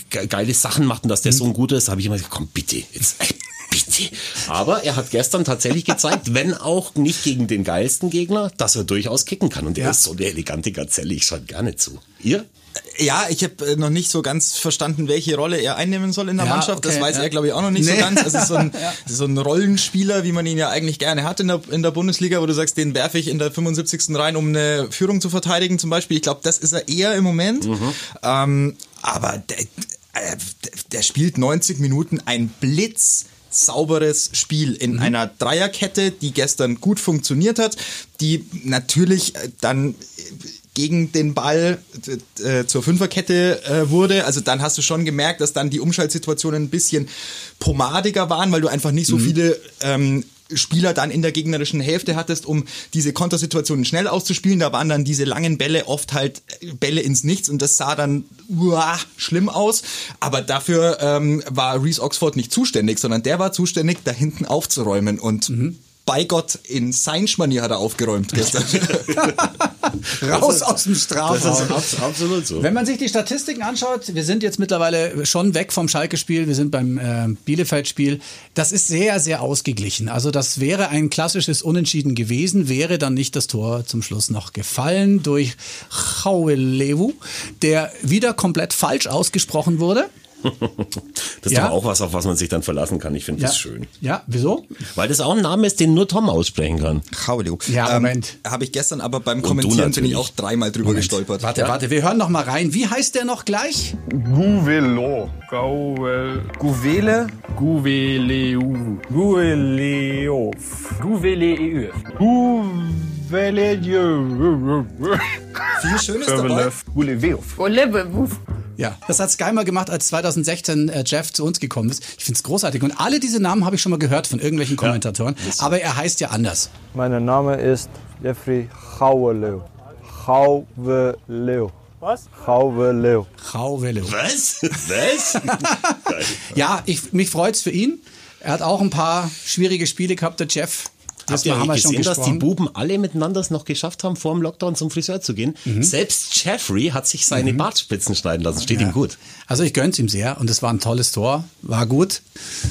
ge- geile Sachen macht und dass der so ein guter ist. Habe ich immer gesagt, komm bitte, jetzt, bitte. Aber er hat gestern tatsächlich gezeigt, wenn auch nicht gegen den geilsten Gegner, dass er durchaus kicken kann. Und er Ja. ist so eine elegante Gazelle, ich schaue gerne zu. Ihr? Ja, ich habe noch nicht so ganz verstanden, welche Rolle er einnehmen soll in der Ja, Mannschaft. Das okay, weiß ja. er, glaube ich, auch noch nicht Nee. so ganz. Es ist so ein, so ein Rollenspieler, wie man ihn ja eigentlich gerne hat in der, in der Bundesliga, wo du sagst, den werfe ich in der 75. rein, um eine Führung zu verteidigen zum Beispiel. Ich glaube, das ist er eher im Moment. Ähm, aber der, äh, der spielt 90 Minuten ein Blitz sauberes Spiel in einer Dreierkette, die gestern gut funktioniert hat, die natürlich äh, dann gegen den Ball äh, zur Fünferkette äh, wurde. Also dann hast du schon gemerkt, dass dann die Umschaltsituationen ein bisschen pomadiger waren, weil du einfach nicht so viele ähm, Spieler dann in der gegnerischen Hälfte hattest, um diese Kontersituationen schnell auszuspielen. Da waren dann diese langen Bälle oft halt äh, Bälle ins Nichts und das sah dann uah, schlimm aus. Aber dafür ähm, war Reese Oxford nicht zuständig, sondern der war zuständig, da hinten aufzuräumen und bei Gott, in Seinschmanier hat er aufgeräumt gestern. Raus aus dem Das Strafraum. ist abs absolut so. Wenn man sich die Statistiken anschaut, wir sind jetzt mittlerweile schon weg vom Schalke-Spiel, wir sind beim äh, Bielefeld-Spiel. Das ist sehr, sehr ausgeglichen. Also das wäre ein klassisches Unentschieden gewesen, wäre dann nicht das Tor zum Schluss noch gefallen durch Chauelewu, der wieder komplett falsch ausgesprochen wurde. Das ist Ja. doch auch was, auf was man sich dann verlassen kann. Ich finde das schön. Ja, wieso? Weil das auch ein Name ist, den nur Tom aussprechen kann. Chaulio. Ja, Moment. Habe ich gestern aber beim du Kommentieren bin natürlich. ich auch dreimal drüber gestolpert. Warte, warte, wir hören noch mal rein. Wie heißt der noch gleich? Gouvelo. Gaul. Gouvele. Gouveleu. Gouveleo. Gouveleu. Gouveleu. Viel Schönes dabei. Gouleveu. Ja, das hat Sky mal gemacht, als 2016 äh, Jeff zu uns gekommen ist. Ich find's großartig. Und alle diese Namen habe ich schon mal gehört von irgendwelchen Kommentatoren. Aber er heißt ja anders. Mein Name ist Jeffrey Gauweleu. Gauweleu. Was? Gauweleu. Chauveleu. Was? Was? Ja, ich, mich freut's für ihn. Er hat auch ein paar schwierige Spiele gehabt, der Jeff. Habt ihr haben gesehen, dass die. Buben alle miteinander es noch geschafft haben, vor dem Lockdown zum Friseur zu gehen? Mhm. Selbst Jeffrey hat sich seine Bartspitzen schneiden lassen. Steht ihm gut. Also ich gönn's ihm sehr und es war ein tolles Tor, war gut.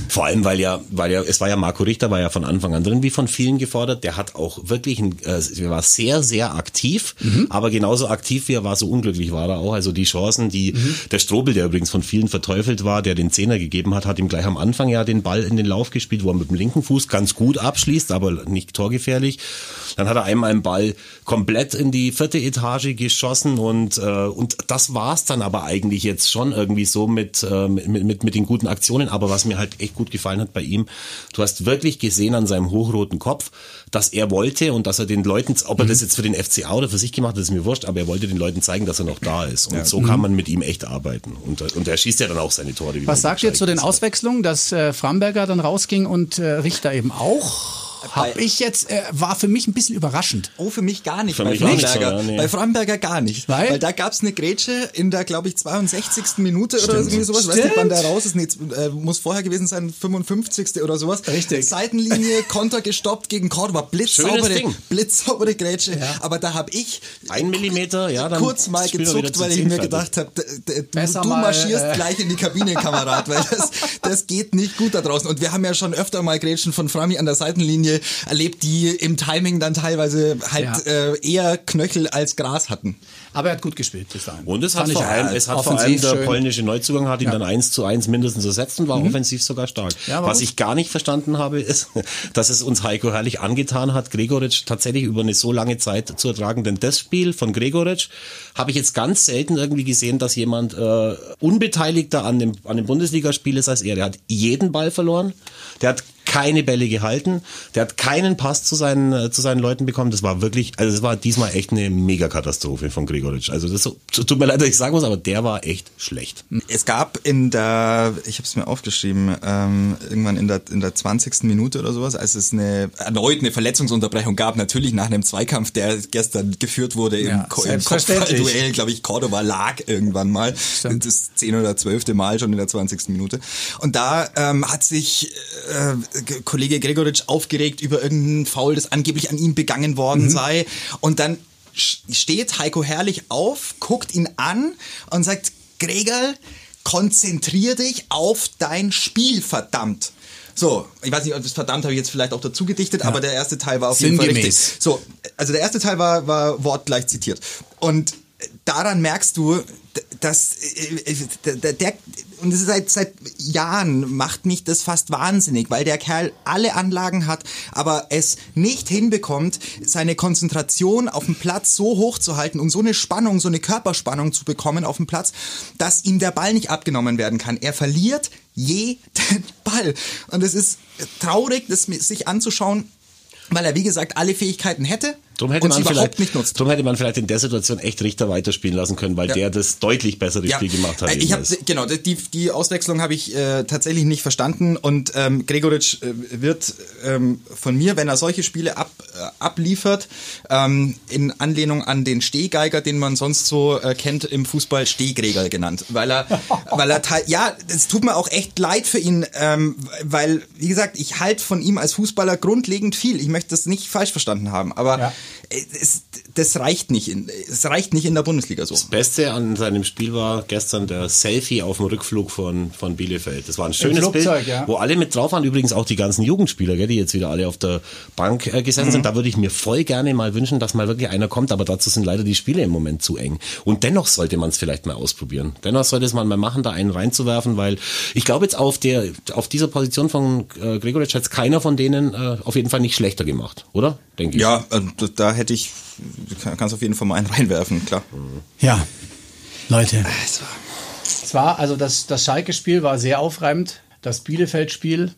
Vor allem, weil ja, weil ja, es war ja Marco Richter, war ja von Anfang an drin, wie von vielen gefordert. Der hat auch wirklich, ein, äh, er war sehr, sehr aktiv, Mhm. aber genauso aktiv wie er war, so unglücklich war er auch. Also die Chancen, die Mhm. der Strobel, der übrigens von vielen verteufelt war, der den Zehner gegeben hat, hat ihm gleich am Anfang ja den Ball in den Lauf gespielt, wo er mit dem linken Fuß ganz gut abschließt, aber nicht torgefährlich. Dann hat er einmal einen Ball komplett in die vierte Etage geschossen und, äh, und das war's dann aber eigentlich jetzt schon irgendwie so mit, äh, mit, mit, mit den guten Aktionen. Aber was mir halt echt gut gefallen hat bei ihm, du hast wirklich gesehen an seinem hochroten Kopf, dass er wollte und dass er den Leuten, ob er das jetzt für den FCA oder für sich gemacht hat, ist mir wurscht, aber er wollte den Leuten zeigen, dass er noch da ist. Und so kann man mit ihm echt arbeiten. Und, äh, und er schießt ja dann auch seine Tore. Was du jetzt zu den. Auswechslungen, dass äh, Framberger dann rausging und äh, Richter eben auch? Hab ich jetzt, äh, war für mich ein bisschen überraschend. Oh, für mich gar nicht. Für bei mich auch nicht Framberger. so, ja, nee. Bei Framberger gar nicht. Weil? Weil da gab's eine Grätsche in der, glaube ich, 62. Minute oder irgendwie sowas. Ich weiß Stimmt. nicht, wann der raus ist. Nee, äh, muss vorher gewesen sein, 55. oder sowas. Richtig. Seitenlinie, Konter gestoppt gegen Cordova. Blitzsaubere, blitzsaubere Grätsche. Aber da habe ich Ein Millimeter, ja, dann kurz mal gezuckt, zu weil ich mir gedacht habe, du, du mal, marschierst äh, gleich in die Kabine, Kamerad, weil das, das geht nicht gut da draußen. Und wir haben ja schon öfter mal Grätschen von Frami an der Seitenlinie erlebt, die im Timing dann teilweise halt Ja. äh, eher Knöchel als Gras hatten. Aber er hat gut gespielt bis dahin. Und es hat Fand vor allem, es hat vor allem der schön. polnische Neuzugang hat ihn Ja. dann eins zu eins mindestens ersetzt und war offensiv sogar stark. Ja, Was ich gar nicht verstanden habe, ist, dass es uns Heiko Herrlich angetan hat, Gregoritsch tatsächlich über eine so lange Zeit zu ertragen. Denn das Spiel von Gregoritsch habe ich jetzt ganz selten irgendwie gesehen, dass jemand äh, unbeteiligter an dem, an dem Bundesligaspiel ist als er. Der hat jeden Ball verloren. Der hat keine Bälle gehalten, der hat keinen Pass zu seinen, äh, zu seinen Leuten bekommen. Das war wirklich, also das war diesmal echt eine Megakatastrophe von Gregoritsch. Also das tut mir leid, dass ich sagen muss, aber der war echt schlecht. Es gab in der, ich habe es mir aufgeschrieben, ähm, irgendwann in der, in der 20. Minute oder sowas, als es eine erneut eine Verletzungsunterbrechung gab, natürlich nach einem Zweikampf, der gestern geführt wurde im, Ja, Ko- im. Kopfballduell, glaube ich, Cordoba lag irgendwann mal. Das 10 oder 12. Mal schon in der 20. Minute. Und da ähm, hat sich äh, Kollege Gregoritsch aufgeregt über irgendeinen Foul, das angeblich an ihm begangen worden sei. Und dann steht Heiko Herrlich auf, guckt ihn an und sagt, Gregor, konzentrier dich auf dein Spiel, verdammt. So, ich weiß nicht, ob das verdammt habe ich jetzt vielleicht auch dazu gedichtet, aber der erste Teil war auf jeden Fall Sinngemäß. richtig. So, also der erste Teil war, war wortgleich zitiert. Und daran merkst du, dass äh, äh, der, der und das ist seit, seit Jahren macht mich das fast wahnsinnig, weil der Kerl alle Anlagen hat, aber es nicht hinbekommt, seine Konzentration auf dem Platz so hoch zu halten und so eine Spannung, so eine Körperspannung zu bekommen auf dem Platz, dass ihm der Ball nicht abgenommen werden kann. Er verliert jeden Ball. Und es ist traurig, das sich anzuschauen, weil er, wie gesagt, alle Fähigkeiten hätte Drum hätte, man vielleicht, nicht nutzt. drum hätte man vielleicht in der Situation echt Richter weiterspielen lassen können, weil Ja. der das deutlich bessere Spiel gemacht hat. äh, Ich jedenfalls. genau die die Auswechslung habe ich äh, tatsächlich nicht verstanden und ähm, Gregoritsch äh, wird ähm, von mir, wenn er solche Spiele ab, äh, abliefert, ähm, in Anlehnung an den Stehgeiger, den man sonst so äh, kennt im Fußball, Stehgregel genannt, weil er weil er ja, es tut mir auch echt leid für ihn, ähm, weil wie gesagt, ich halte von ihm als Fußballer grundlegend viel. Ich möchte das nicht falsch verstanden haben, aber Ja. Äh, es, das reicht nicht in es reicht nicht in der Bundesliga so. Das Beste an seinem Spiel war gestern der Selfie auf dem Rückflug von, von Bielefeld. Das war ein schönes Flugzeug, Bild, ja. wo alle mit drauf waren. Übrigens auch die ganzen Jugendspieler, gell, die jetzt wieder alle auf der Bank äh, gesessen Mhm. sind. Da würde ich mir voll gerne mal wünschen, dass mal wirklich einer kommt, aber dazu sind leider die Spiele im Moment zu eng. Und dennoch sollte man es vielleicht mal ausprobieren. Dennoch sollte es man mal machen, da einen reinzuwerfen, weil ich glaube jetzt auf der auf dieser Position von äh, Gregoritsch hat keiner von denen äh, auf jeden Fall nicht schlechter gemacht, oder? Denke ich. Ja, also da- hätte ich, kann- kannst auf jeden Fall mal einen reinwerfen, klar. Ja, Leute. Es war, also das, das Schalke-Spiel war sehr aufreibend. Das Bielefeld-Spiel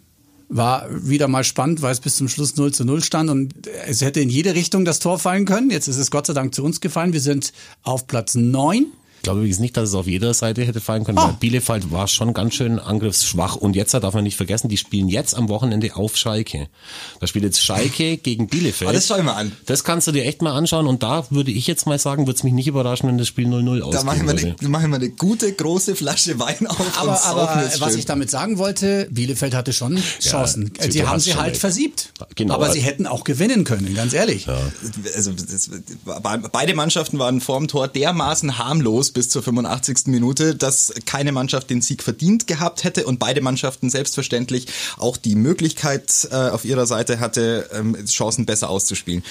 war wieder mal spannend, weil es bis zum Schluss 0 zu 0 stand und es hätte in jede Richtung das Tor fallen können. Jetzt ist es Gott sei Dank zu uns gefallen. Wir sind auf Platz 9. Ich glaube übrigens nicht, dass es auf jeder Seite hätte fallen können, Oh. weil Bielefeld war schon ganz schön angriffsschwach. Und jetzt darf man nicht vergessen, die spielen jetzt am Wochenende auf Schalke. Da spielt jetzt Schalke gegen Bielefeld. Ah, das schau ich mal an. Das kannst du dir echt mal anschauen. Und da würde ich jetzt mal sagen, würde es mich nicht überraschen, wenn das Spiel 0-0 ausgeht. Da machen wir, eine, machen wir eine gute, große Flasche Wein auf Aber, aber was schön. ich damit sagen wollte, Bielefeld hatte schon Chancen. du- sie haben sie halt versiebt. Genau. Aber sie hätten auch gewinnen können, ganz ehrlich. also das, beide Mannschaften waren vorm Tor dermaßen harmlos bis zur 85. Minute, dass keine Mannschaft den Sieg verdient gehabt hätte und beide Mannschaften selbstverständlich auch die Möglichkeit äh, auf ihrer Seite hatte, ähm, Chancen besser auszuspielen.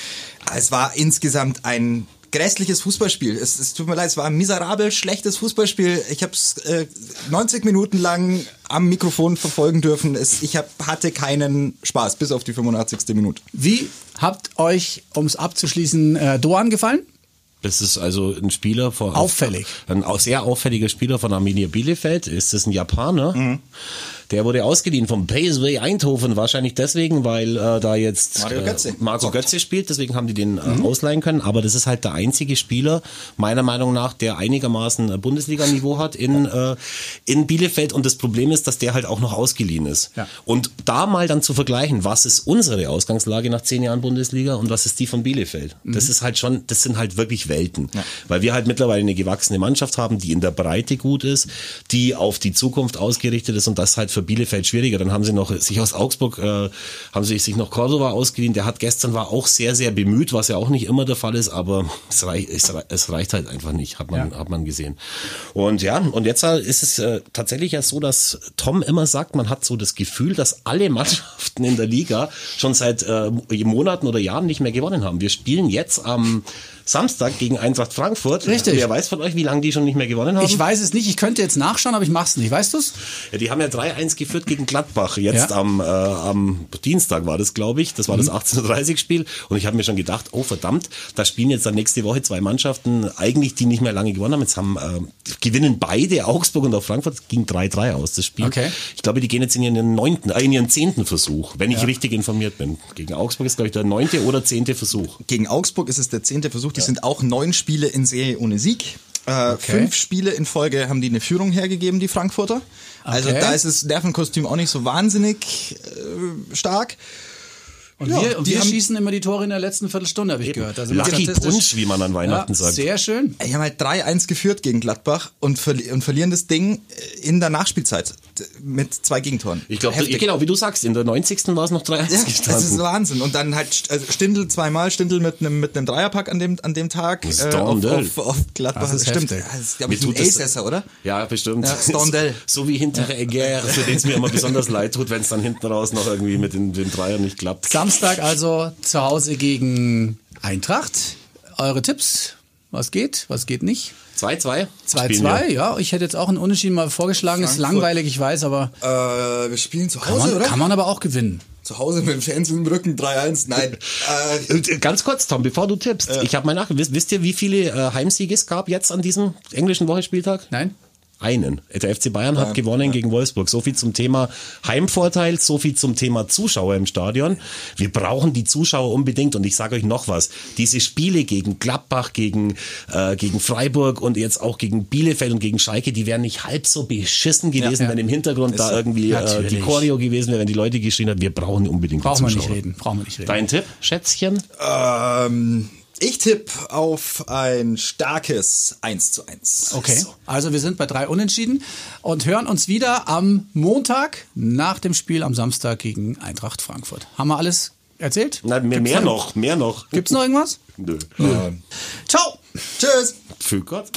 Es war insgesamt ein grässliches Fußballspiel. Es, es tut mir leid, es war ein miserabel schlechtes Fußballspiel. Ich habe es äh, 90 Minuten lang am Mikrofon verfolgen dürfen. Es, ich hab, hatte keinen Spaß bis auf die 85. Minute. Wie habt euch, um es abzuschließen, äh, Doan gefallen? Das ist also ein Spieler von Auffällig. Ein sehr auffälliger Spieler von Arminia Bielefeld. Ist das ein Japaner? Mhm. Der wurde ausgeliehen vom PSV Eindhoven, wahrscheinlich deswegen, weil äh, da jetzt Mario Götze. Äh, Marco Götze spielt, deswegen haben die den äh, Mhm. ausleihen können. Aber das ist halt der einzige Spieler, meiner Meinung nach, der einigermaßen äh, Bundesliga-Niveau hat in, äh, in Bielefeld. Und das Problem ist, dass der halt auch noch ausgeliehen ist. Ja. Und da mal dann zu vergleichen, was ist unsere Ausgangslage nach zehn Jahren Bundesliga und was ist die von Bielefeld? Mhm. Das ist halt schon, das sind halt wirklich Welten. Weil wir halt mittlerweile eine gewachsene Mannschaft haben, die in der Breite gut ist, die auf die Zukunft ausgerichtet ist und das halt für Bielefeld schwieriger. Dann haben sie noch sich aus Augsburg, äh, haben sie sich noch Cordova ausgeliehen. Der hat gestern war auch sehr, sehr bemüht, was ja auch nicht immer der Fall ist, aber es reicht, es, es reicht halt einfach nicht, hat man, Ja. hat man gesehen. Und ja, und jetzt ist es äh, tatsächlich ja so, dass Tom immer sagt, man hat so das Gefühl, dass alle Mannschaften in der Liga schon seit äh, Monaten oder Jahren nicht mehr gewonnen haben. Wir spielen jetzt am Samstag gegen Eintracht Frankfurt. Richtig. Wer weiß von euch, wie lange die schon nicht mehr gewonnen haben? Ich weiß es nicht, ich könnte jetzt nachschauen, aber ich mach's nicht. Weißt du's? Ja, die haben ja 3-1 geführt gegen Gladbach. Jetzt Ja. am, äh, am Dienstag war das, glaube ich. Das war Mhm. das 18.30-Spiel. Und ich habe mir schon gedacht, oh verdammt, da spielen jetzt dann nächste Woche zwei Mannschaften, eigentlich die nicht mehr lange gewonnen haben. Jetzt haben, äh, gewinnen beide, Augsburg und auch Frankfurt, ging 3-3 aus, das Spiel. Okay. Ich glaube, die gehen jetzt in ihren neunten, äh, in ihren zehnten Versuch, wenn ich richtig informiert bin. Gegen Augsburg ist, glaube ich, der neunte oder zehnte Versuch. Gegen Augsburg ist es der zehnte Versuch. Die sind auch neun Spiele in Serie ohne Sieg. Äh, Fünf Spiele in Folge haben die eine Führung hergegeben, die Frankfurter. Also Okay. da ist das Nervenkostüm auch nicht so wahnsinnig äh, stark. Und Ja, wir, und die wir schießen immer die Tore in der letzten Viertelstunde, habe ich gehört. Also Lucky Punch, wie man an Weihnachten ja, sagt. Sehr schön. Die haben halt 3-1 geführt gegen Gladbach und, verli und verlieren das Ding in der Nachspielzeit mit zwei Gegentoren. Ich glaube, genau, wie du sagst, in der 90. war es noch 3-1 Ja, gestanden. das ist Wahnsinn. Und dann halt also Stindl zweimal, Stindl mit einem mit einem Dreierpack an dem an dem Tag äh, auf, Stondel. auf, auf Gladbach. Das ist Stimmt. heftig. Das ist, glaube ich, ein Elsässer, oder? Ja, bestimmt. Ja, Stondel. So wie hintere Egger, für den es mir immer besonders leid tut, wenn es dann hinten raus noch irgendwie mit den, den Dreiern nicht klappt. Samstag also zu Hause gegen Eintracht. Eure Tipps? Was geht, was geht nicht? 2-2. spielen 2-2, wir. ja. Ich hätte jetzt auch einen Unentschieden mal vorgeschlagen. Ist Frankfurt. langweilig, ich weiß, aber Äh, wir spielen zu kann Hause, man, oder? kann man aber auch gewinnen. Zu Hause mit dem Fans im Rücken 3-1. Nein. äh, äh, Ganz kurz, Tom, bevor du tippst. Ich habe mal nachgewiesen. Wisst ihr, wie viele äh, Heimsiege es gab jetzt an diesem englischen Wochenspieltag? Nein? Einen. Der FC Bayern hat gewonnen gegen Wolfsburg. So viel zum Thema Heimvorteil, so viel zum Thema Zuschauer im Stadion. Wir brauchen die Zuschauer unbedingt und ich sage euch noch was. Diese Spiele gegen Gladbach, gegen, äh, gegen Freiburg und jetzt auch gegen Bielefeld und gegen Schalke, die wären nicht halb so beschissen gewesen, ja. wenn im Hintergrund da irgendwie äh, die. Choreo gewesen wäre, wenn die Leute geschrien haben, wir brauchen unbedingt die Brauchen wir Zuschauer. nicht reden. Brauchen wir nicht reden. Dein Tipp, Schätzchen? ähm, ich tippe auf ein starkes 1 zu 1. Okay, also wir sind bei drei Unentschieden und hören uns wieder am Montag nach dem Spiel am Samstag gegen Eintracht Frankfurt. Haben wir alles erzählt? Nein, mehr, mehr noch- mehr noch. Gibt's noch irgendwas? Nö. Ciao! Tschüss. Für Gott.